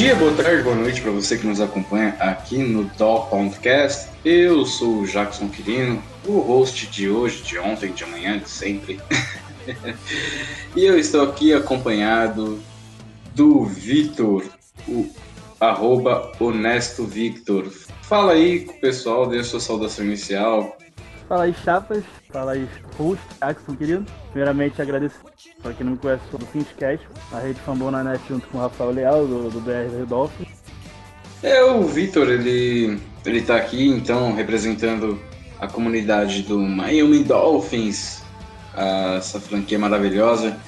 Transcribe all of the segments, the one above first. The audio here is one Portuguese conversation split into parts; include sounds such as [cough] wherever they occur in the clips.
dia, boa tarde, boa noite para você que nos acompanha aqui no Doll Podcast. Eu sou o Jackson Quirino, o host de hoje, de ontem, de amanhã, de sempre. [laughs] e eu estou aqui acompanhado do Vitor, o arroba Honesto Victor. Fala aí com o pessoal, dê a sua saudação inicial. Fala aí, chapas. Fala aí, host, Jackson, querido. Primeiramente, agradecer para quem não me conhece do Finscast, a rede Fambona Net junto com o Rafael Leal, do, do BR Redolphin. É, o Vitor, ele, ele tá aqui, então, representando a comunidade do Miami Dolphins, essa franquia maravilhosa,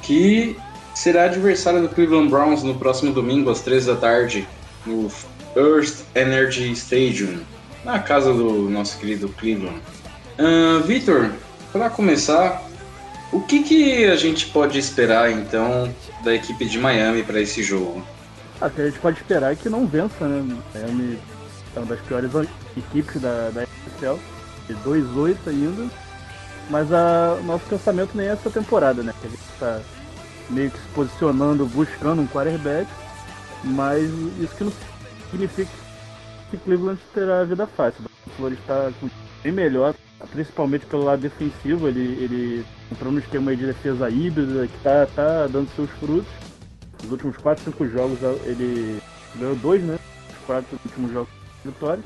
que será adversária do Cleveland Browns no próximo domingo, às três da tarde, no Earth Energy Stadium, na casa do nosso querido Cleveland. Ahn, Vitor, para começar, o que, que a gente pode esperar, então, da equipe de Miami para esse jogo? Ah, o a gente pode esperar é que não vença, né? Miami é uma das piores equipes da, da NFL, de 2-8 ainda. Mas a, nosso pensamento nem é essa temporada, né? A gente está meio que se posicionando, buscando um quarterback, mas isso que não significa que Cleveland terá a vida fácil. O Flores está bem melhor, principalmente pelo lado defensivo. Ele, ele entrou no esquema de defesa híbrida que tá, tá dando seus frutos. Nos últimos 4, 5 jogos ele ganhou dois, né? Os quatro últimos jogos de vitória.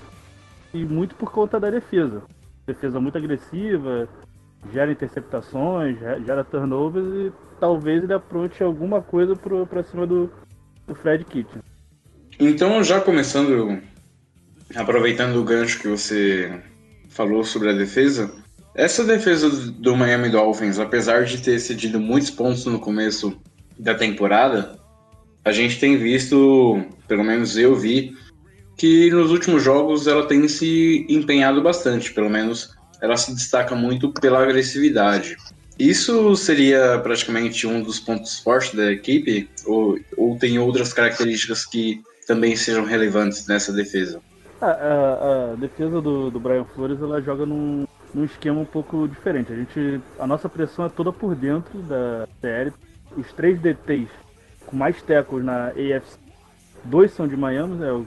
E muito por conta da defesa. Defesa muito agressiva, gera interceptações, ge- gera turnovers e talvez ele apronte alguma coisa pro, pra cima do, do Fred Kitchen. Então, já começando, aproveitando o gancho que você falou sobre a defesa, essa defesa do Miami Dolphins, apesar de ter cedido muitos pontos no começo da temporada, a gente tem visto, pelo menos eu vi, que nos últimos jogos ela tem se empenhado bastante, pelo menos ela se destaca muito pela agressividade. Isso seria praticamente um dos pontos fortes da equipe, ou, ou tem outras características que também sejam relevantes nessa defesa? A, a- a defesa do, do Brian Flores ela joga num, num esquema um pouco diferente. A, gente, a nossa pressão é toda por dentro da série. Os três DTs com mais tackles na AFC, dois são de Miami, né? o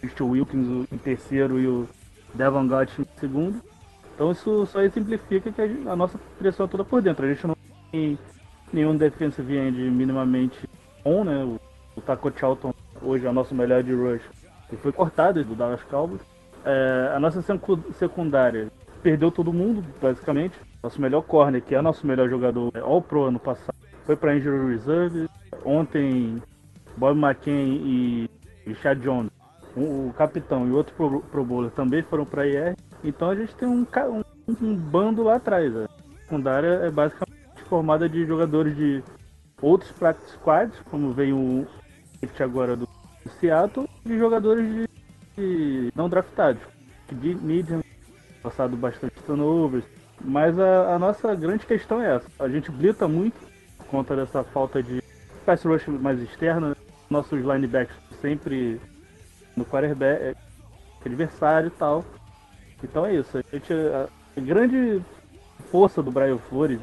Christian Wilkins em terceiro e o Devon Gott em segundo. Então isso só exemplifica que a nossa pressão é toda por dentro. A gente não tem nenhum defensive end minimamente bom, né? O, o Taco Charlton hoje é o nosso melhor de rush. Ele foi cortado do Dallas Cowboys. É, a nossa secu- secundária perdeu todo mundo, basicamente. Nosso melhor corner, que é nosso melhor jogador, é All Pro ano passado, foi para Injury Reserve. Ontem, Bob McKay e Richard Jones, um- o capitão e outro pro, pro bowler também foram para IR. Então a gente tem um, um, um bando lá atrás. A secundária é basicamente formada de jogadores de outros practice squads, como veio o agora do Seattle, e jogadores de, de não draftados. De Medium, passado bastante turnovers. Mas a, a nossa grande questão é essa. A gente blita muito por conta dessa falta de pass rush mais externa. Nossos linebacks sempre no quarterback, é, adversário e tal. Então é isso. A, gente, a, a grande força do Brian Flores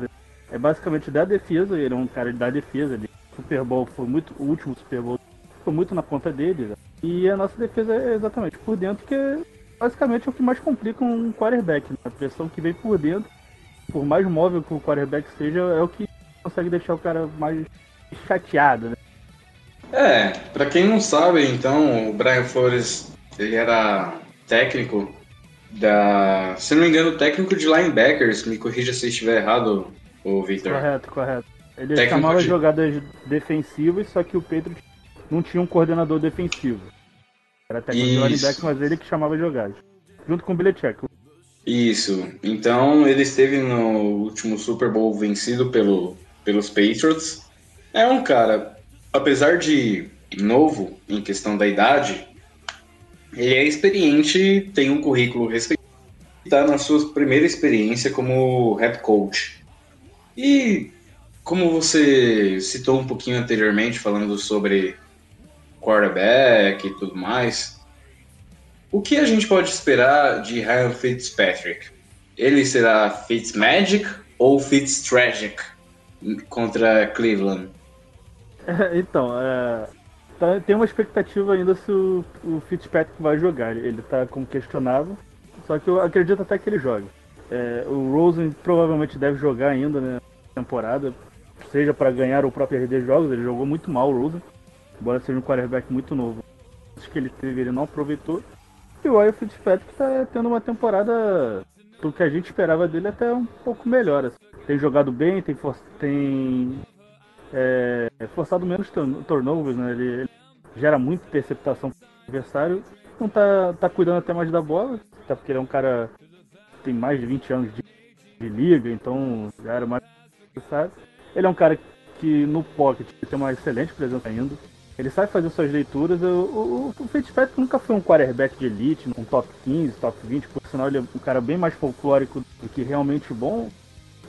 é basicamente da defesa. Ele é um cara da defesa. Ele, Super Bowl foi muito. O último Super Bowl foi muito na conta dele. né? E a nossa defesa é exatamente por dentro, que é basicamente o que mais complica um quarterback. né? A pressão que vem por dentro, por mais móvel que o quarterback seja, é o que consegue deixar o cara mais chateado, né? É, pra quem não sabe, então, o Brian Flores, ele era técnico da. Se não me engano, técnico de linebackers. Me corrija se estiver errado, o Victor. Correto, correto. Ele Técnico chamava de- jogadas defensivas, só que o Pedro não tinha um coordenador defensivo. Era técnico de linebacker, mas ele que chamava jogadas. Junto com o Belichick. Isso. Então ele esteve no último Super Bowl vencido pelo, pelos Patriots. É um cara, apesar de novo em questão da idade, ele é experiente, tem um currículo respeitado, está na sua primeira experiência como head coach. E como você citou um pouquinho anteriormente, falando sobre quarterback e tudo mais, o que a gente pode esperar de Ryan Fitzpatrick? Ele será Fitzmagic ou Fitztragic contra Cleveland? [laughs] então, é, tá- tem uma expectativa ainda se o, o Fitzpatrick vai jogar. Ele tá como questionável, só que eu acredito até que ele jogue. É, o Rosen provavelmente deve jogar ainda na temporada, seja para ganhar ou para perder jogos. Ele jogou muito mal, o Rosen, embora seja um quarterback muito novo. Acho que ele teve, ele não aproveitou. E o Ryan Fitzpatrick tá tendo uma temporada, do que a gente esperava dele, até um pouco melhor. assim. Tem jogado bem, tem, for- tem é, forçado menos turn- turnovers, né? Ele, ele gera muita interceptação pro adversário. Não tá, tá cuidando até mais da bola, até porque ele é um cara que tem mais de 20 anos de, de liga, então já era mais necessário. Ele é um cara que no pocket tem uma excelente presença ainda. Ele sabe fazer suas leituras. O, o, o Fitzpatrick nunca foi um quarterback de elite, um top 15, top 20, por sinal ele é um cara bem mais folclórico do que realmente bom,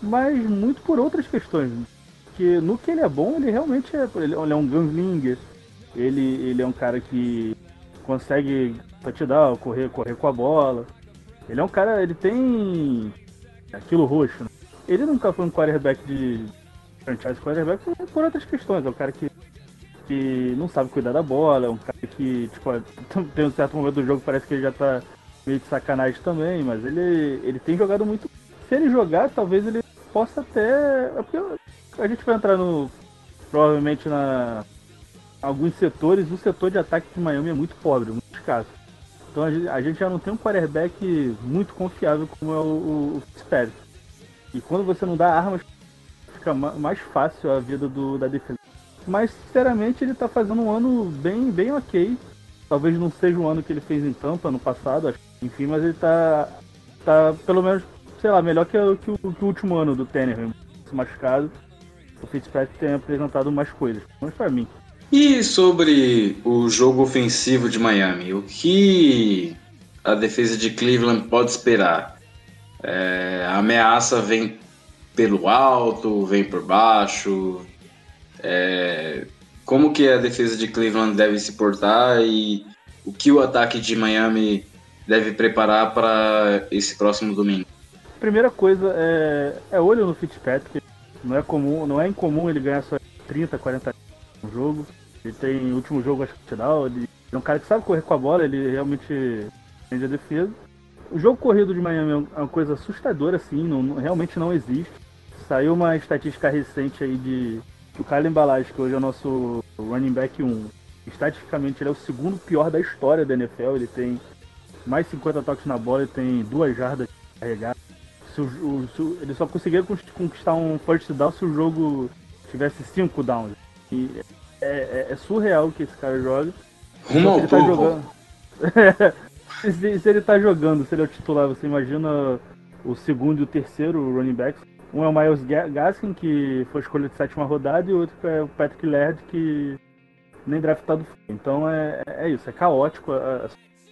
mas muito por outras questões. Porque no que ele é bom, ele realmente é. Ele, é um gunslinger, ele, ele é um cara que consegue touchdown, correr, correr com a bola. Ele é um cara, ele tem aquilo roxo. né? Ele nunca foi um quarterback de franchise quarterback por, por outras questões. É um cara que, que não sabe cuidar da bola, é um cara que, tipo, [laughs] tem um certo momento do jogo parece que ele já tá meio de sacanagem também, mas ele, ele tem jogado muito. Se ele jogar, talvez ele possa até. É porque a gente vai entrar no. Provavelmente na. Alguns setores, o setor de ataque de Miami é muito pobre, muito escasso. Então a gente, a gente já não tem um quarterback muito confiável como é o, o, o Fitzpatrick. E quando você não dá armas, fica ma- mais fácil a vida do, da defesa. Mas sinceramente ele tá fazendo um ano bem, bem ok. Talvez não seja o ano que ele fez em Tampa no passado, acho- enfim, mas ele tá. tá pelo menos, sei lá, melhor que, que o, que o último ano do Tannehill, machucado. O Fitzpatrick tem apresentado mais coisas, mas pra mim. E sobre o jogo ofensivo de Miami, o que a defesa de Cleveland pode esperar? É, a ameaça vem pelo alto, vem por baixo? É, como que a defesa de Cleveland deve se portar e o que o ataque de Miami deve preparar para esse próximo domingo? Primeira coisa é, é olho no Fitzpatrick. Não é comum, não é incomum ele ganhar só 30, 40 no jogo. Ele tem último jogo acho que touchdown, ele é um cara que sabe correr com a bola, ele realmente entende a defesa. O jogo corrido de Miami é é uma coisa assustadora assim, não- realmente não existe. Saiu uma estatística recente aí de que o Kyle Balage, que hoje é o nosso running back 1, estatisticamente ele é o segundo pior da história da NFL, ele tem mais 50 toques na bola e tem duas jardas carregadas. Se o- o- ele só conseguiria cons- conquistar um first down se o jogo tivesse cinco downs. E é, é- é surreal o que esse cara joga. Rumo Se ao ele tá jogando. [laughs] se, se ele tá jogando, se ele é o titular, você imagina o segundo e o terceiro running backs. Um é o Miles Ga- Gaskin, que foi escolha de sétima rodada, e o outro é o Patrick Laird, que nem draftado foi. Então é, é isso, é caótico a, a-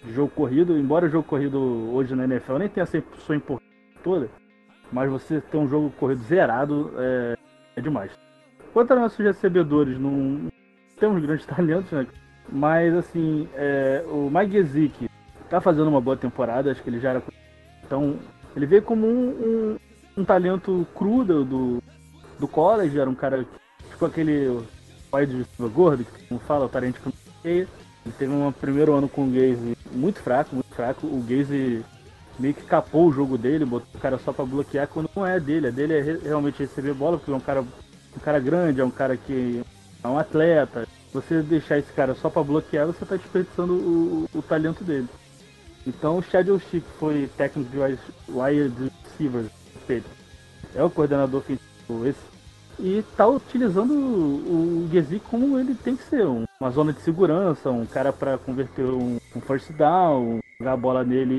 jogo corrido, embora o jogo corrido hoje na NFL nem tenha sempre sua importância toda, mas você ter um jogo corrido zerado é, é demais. Quanto aos nossos recebedores, não temos grandes [laughs] talentos, né? Mas assim, é, o Mike Gesicki tá fazendo uma boa temporada, acho que ele já era. Então, ele veio como um, um, um talento cru do, do, do college, era um cara tipo aquele wide receiver gordo, que não fala, o não sei. Ele teve um primeiro ano com o Gaze muito fraco, muito fraco. O Gaze meio que capou o jogo dele, botou o cara só pra bloquear quando não é dele. A dele é re- realmente receber bola, porque é um cara, um cara grande, é um cara que é um atleta. Você deixar esse cara só para bloquear, você está desperdiçando o, o, o, talento dele. Então o Shadow Chic foi técnico de wide receivers, é o coordenador ofensivo esse, e está utilizando o, o Gezi como ele tem que ser, uma zona de segurança, um cara para converter um, um first down, jogar a bola nele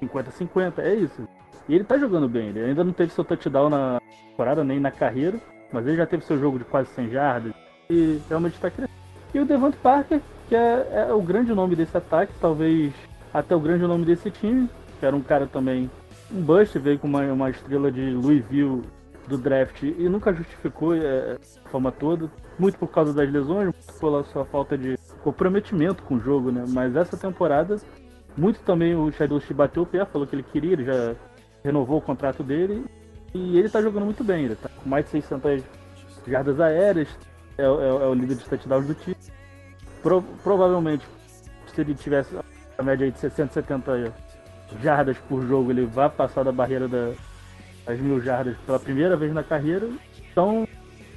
e 50-50, é isso. E ele tá jogando bem, ele ainda não teve seu touchdown na temporada, nem na carreira, mas ele já teve seu jogo de quase 100 jardas e realmente está crescendo. E o Devante Parker, que é, é, o grande nome desse ataque, talvez até o grande nome desse time, que era um cara também, um bust, veio com uma, uma estrela de Louisville do draft e nunca justificou é, forma toda, muito por causa das lesões, pela sua falta de comprometimento com o jogo, né? Mas essa temporada, muito também o Shadow bateu o pé, falou que ele queria, ele já renovou o contrato dele e ele tá jogando muito bem. Ele tá com mais de 600 jardas aéreas, é, é, é o líder de touchdowns do time. Pro, provavelmente, se ele tivesse a média de 60, 70 jardas por jogo, ele vai passar da barreira da, das mil jardas pela primeira vez na carreira. Então,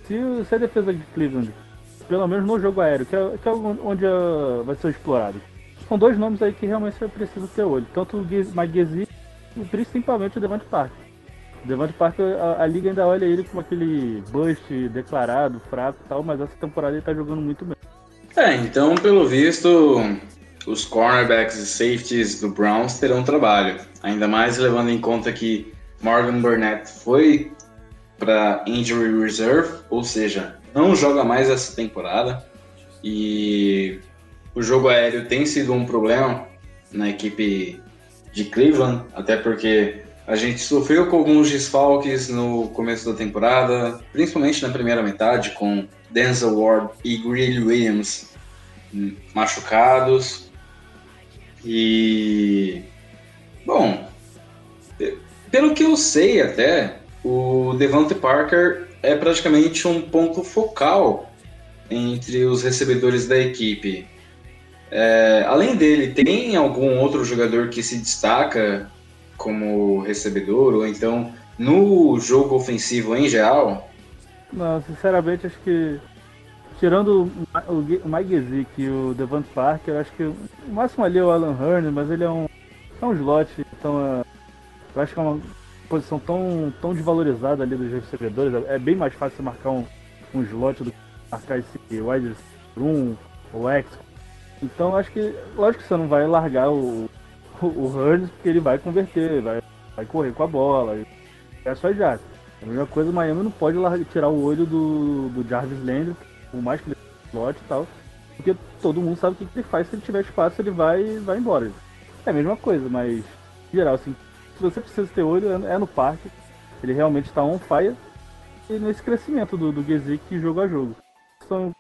se, se a defesa de Cleveland, pelo menos no jogo aéreo, que é, que é onde uh, vai ser explorado, são dois nomes aí que realmente você precisa ter olho. Tanto o Mike e principalmente o Devante Parker. O Devante Parker, a, a, liga ainda olha ele como aquele bust declarado, fraco e tal, mas essa temporada ele tá jogando muito bem. É, então, pelo visto, os cornerbacks e safeties do Browns terão trabalho. Ainda mais levando em conta que Morgan Burnett foi para injury reserve, ou seja, não joga mais essa temporada. E o jogo aéreo tem sido um problema na equipe de Cleveland, até porque a gente sofreu com alguns desfalques no começo da temporada, principalmente na primeira metade, com Denzel Ward e Greeley Williams machucados. E. Bom, pelo que eu sei até, o Devante Parker é praticamente um ponto focal entre os recebedores da equipe. É, além dele, tem algum outro jogador que se destaca como recebedor, ou então no jogo ofensivo em geral? Não, sinceramente, acho que tirando o Mike Gesicki e o Devante Parker, acho que o máximo ali é o Alan Hearn, mas ele é um, é um slot, então é, eu acho que é uma posição tão, tão desvalorizada ali dos recebedores. É bem mais fácil marcar um, um slot do que marcar esse wide room ou X, então acho que, lógico que você não vai largar o, o, o Hurns, porque ele vai converter, vai, vai correr com a bola. É só já. A mesma coisa, o Miami não pode tirar o olho do, do Jarvis Landry, por mais que ele slot e tal, porque todo mundo sabe o que, que ele faz, se ele tiver espaço ele vai vai embora. É a mesma coisa, mas em geral, assim, se você precisa ter olho, é, é no parque, ele realmente está on fire, e nesse crescimento do, do Gesick jogo a jogo. São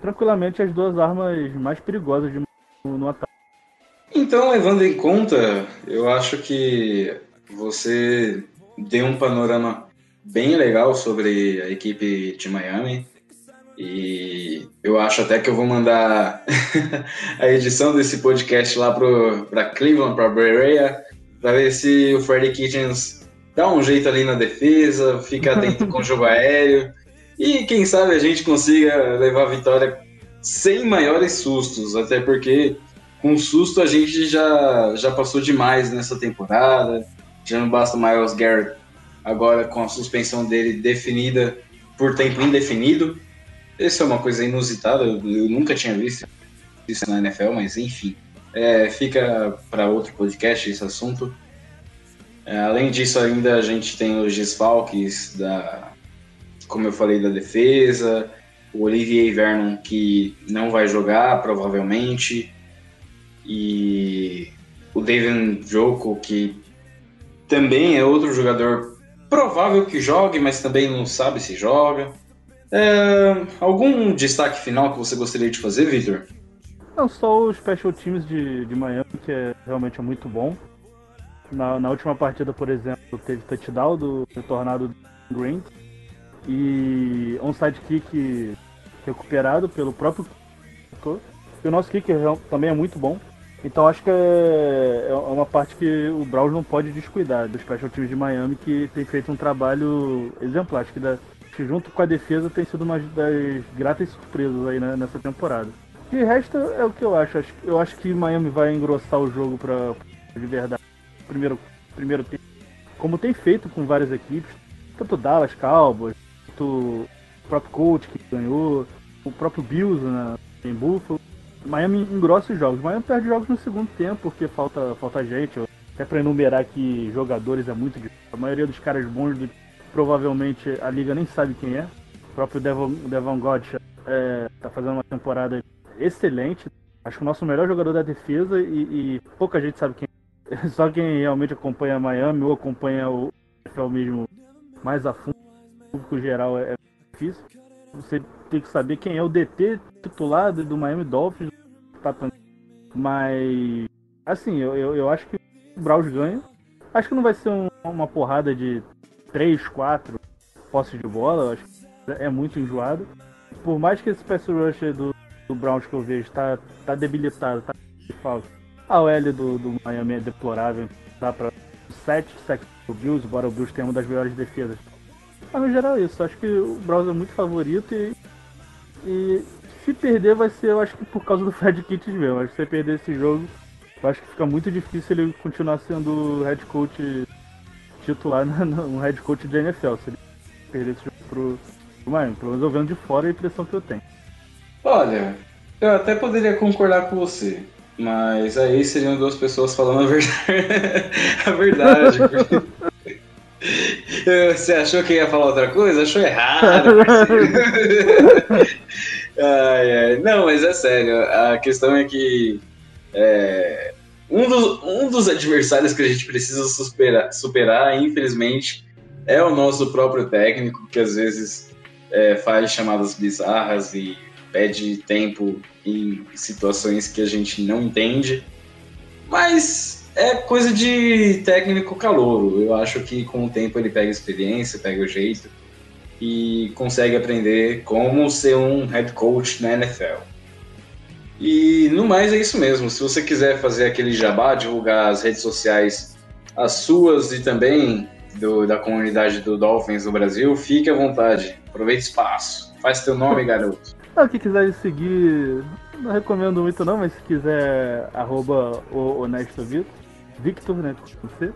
tranquilamente as duas armas mais perigosas de, no, no ataque. Então, levando em conta, eu acho que você deu um panorama bem legal sobre a equipe de Miami. E eu acho até que eu vou mandar [laughs] a edição desse podcast lá para Cleveland, para Berea, para ver se o Freddy Kitchens dá um jeito ali na defesa, fica atento com o jogo aéreo e quem sabe a gente consiga levar a vitória sem maiores sustos, até porque com susto a gente já, já passou demais nessa temporada. Já não basta Miles Garrett agora com a suspensão dele definida por tempo indefinido. Isso é uma coisa inusitada, eu, eu nunca tinha visto isso na NFL, mas enfim. É, fica para outro podcast esse assunto. É, além disso, ainda a gente tem os desfalques da, como eu falei, da defesa, o Olivier Vernon, que não vai jogar, provavelmente, e o David Joko, que também é outro jogador provável que jogue, mas também não sabe se joga. É, algum destaque final que você gostaria de fazer, Victor? Não, só o Special Teams de, de Miami, que é, realmente é muito bom. Na, na última partida, por exemplo, teve touchdown do retornado Green e onside kick recuperado pelo próprio e o nosso kicker também é muito bom. Então acho que é, é uma parte que o Browns não pode descuidar dos special teams de Miami que tem feito um trabalho exemplar. Acho que da, que junto com a defesa tem sido uma das gratas surpresas aí né, nessa temporada. De resto é o que eu acho. Eu acho que Miami vai engrossar o jogo pra, de verdade. Primeiro, primeiro tempo. Como tem feito com várias equipes. Tanto Dallas, Cowboys, quanto o próprio Coach que ganhou, o próprio Bills né, em Buffalo. Miami engrossa os jogos. Miami perde jogos no segundo tempo porque falta, falta gente. Até pra enumerar aqui jogadores é muito difícil. A maioria dos caras bons do- provavelmente a liga nem sabe quem é. O próprio Devon, Devon Godcha é, tá fazendo uma temporada excelente. Acho que o nosso melhor jogador da defesa e, e pouca gente sabe quem é. [laughs] Só quem realmente acompanha Miami ou acompanha o NFL mesmo mais a fundo, o público geral é, é difícil. Você tem que saber quem é o DT titular do Miami Dolphins. Tá Mas, assim, eu, eu, eu acho que o Browns ganha. Acho que não vai ser um- uma porrada de 3, 4 posses de bola. Eu acho que é muito enjoado. Por mais que esse pass rush do, do Browns que eu vejo tá, tá debilitado, tá de falta. A OL do, do Miami é deplorável. Dá pra 7 sacks pro Bills, embora o Bills tenha uma das melhores defesas. Mas no geral é isso. Acho que o Browns é muito favorito e, e se perder vai ser, eu acho que por causa do [laughs] Fred Kitts mesmo. Acho que se perder esse jogo, eu acho que fica muito difícil ele continuar sendo head coach titular [laughs] um head coach de NFL. Se ele perder esse jogo pro, pro Miami. Pelo menos eu vendo de fora a impressão que eu tenho. Olha, eu até poderia concordar com você, mas aí seriam duas pessoas falando a verdade. [laughs] a verdade. [laughs] Você achou que ia falar outra coisa? Achou errado. ai, ai. Não, mas é sério. A questão é que é, um, dos, um dos adversários que a gente precisa superar, superar, infelizmente, é o nosso próprio técnico, que às vezes é, faz chamadas bizarras e pede tempo em situações que a gente não entende. Mas é coisa de técnico calouro. Eu acho que com o tempo ele pega experiência, pega o jeito e consegue aprender como ser um head coach na NFL. E no mais é isso mesmo. Se você quiser fazer aquele jabá, divulgar as redes sociais, as suas e também do- da comunidade do Dolphins no Brasil, fique à vontade. Aproveite espaço. Faz teu nome, garoto. [laughs] Ah, quem quiser seguir, não recomendo muito não, mas se quiser, arroba o Honesto Vitor, Victor, né, com você.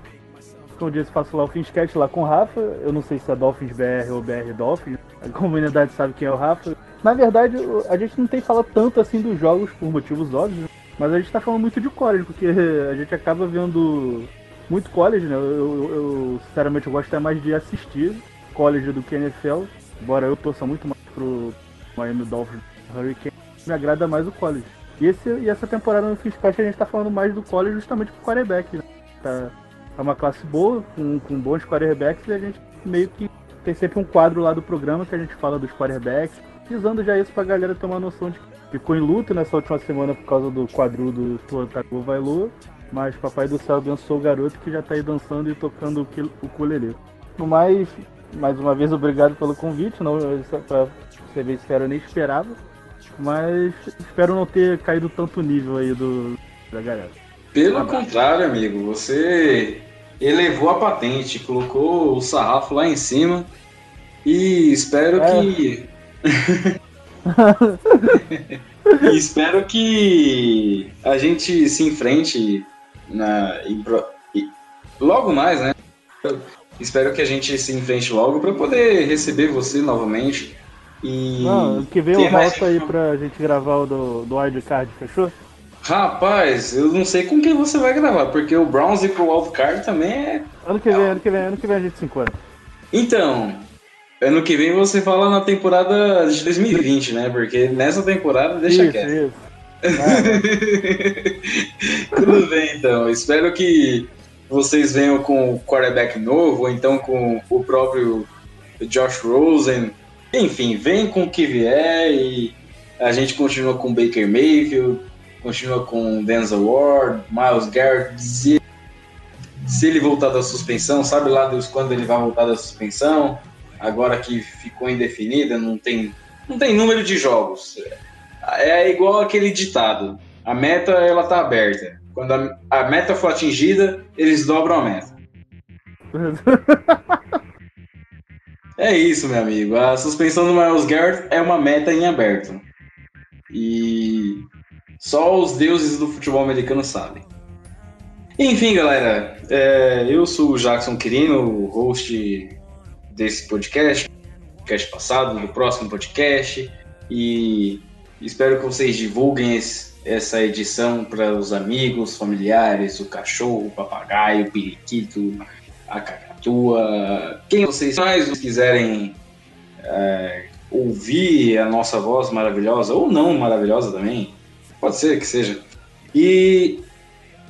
Como eu faço lá o Finscast lá com o Rafa, eu não sei se é Dolphins BR ou BR Dolphins, a comunidade sabe quem é o Rafa. Na verdade, a gente não tem falado tanto assim dos jogos por motivos óbvios, mas a gente tá falando muito de college, porque [laughs] a gente acaba vendo muito college, né, eu, eu- eu, sinceramente eu gosto até mais de assistir college do que NFL, embora eu torça muito mais pro Miami Dolphins Hurricane, me agrada mais o college. E, esse, e essa temporada no Finscast a gente tá falando mais do college justamente pro quarterback, né? Tá, é uma classe boa, com, com bons quarterbacks, e a gente meio que tem sempre um quadro lá do programa que a gente fala dos quarterbacks, visando já isso pra galera ter uma noção de que ficou em luto nessa última semana por causa do quadro do Tua Tagovailoa, mas Papai do Céu abençoou o garoto que já tá aí dançando e tocando o, ukulele. No mais, mais uma vez, obrigado pelo convite, não, é pra você ver se eu nem esperava, mas espero não ter caído tanto nível aí do, da galera. Pelo contrário, amigo, você elevou a patente, colocou o sarrafo lá em cima e espero É. que. [laughs] e espero que a gente se enfrente na, e- logo mais, né? Eu espero que a gente se enfrente logo para poder receber você novamente. E Não, que vem eu volto aí pra gente gravar o do, do Wildcard, fechou? Rapaz, eu não sei com quem você vai gravar, porque o Browns e pro wildcard também é. Ano que vem, ano que vem, ano que vem a gente se encontra. Então, ano que vem você fala na temporada de 2020, né? Porque nessa temporada deixa isso, quieto. isso. Vai. [laughs] Tudo bem, então. Espero que vocês venham com o quarterback novo, ou então com o próprio Josh Rosen. Enfim, vem com o que vier e a gente continua com Baker Mayfield, continua com Denzel Ward, Miles Garrett. Se, se ele voltar da suspensão, sabe lá Deus quando ele vai voltar da suspensão? Agora que ficou indefinida, não tem, não tem número de jogos. É igual aquele ditado. A meta, ela tá aberta. Quando a, a meta for atingida, eles dobram a meta. [laughs] É isso, meu amigo. A suspensão do Miles Garrett é uma meta em aberto. E só os deuses do futebol americano sabem. Enfim, galera, é, eu sou o Jackson Quirino, host desse podcast, podcast passado, do próximo podcast, e espero que vocês divulguem esse, essa edição para os amigos, familiares, o cachorro, o papagaio, o periquito, a cacatua, quem vocês mais quiserem é, ouvir a nossa voz maravilhosa, ou não maravilhosa também, pode ser que seja. E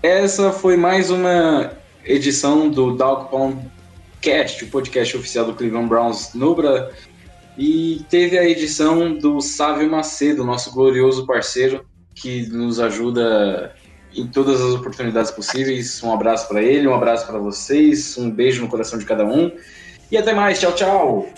essa foi mais uma edição do Dog Pound Cast, o podcast oficial do Cleveland Browns no Brasil. E teve a edição do Sávio Macedo, nosso glorioso parceiro, que nos ajuda em todas as oportunidades possíveis. Um abraço para ele, um abraço para vocês, um beijo no coração de cada um. E até mais, tchau, tchau!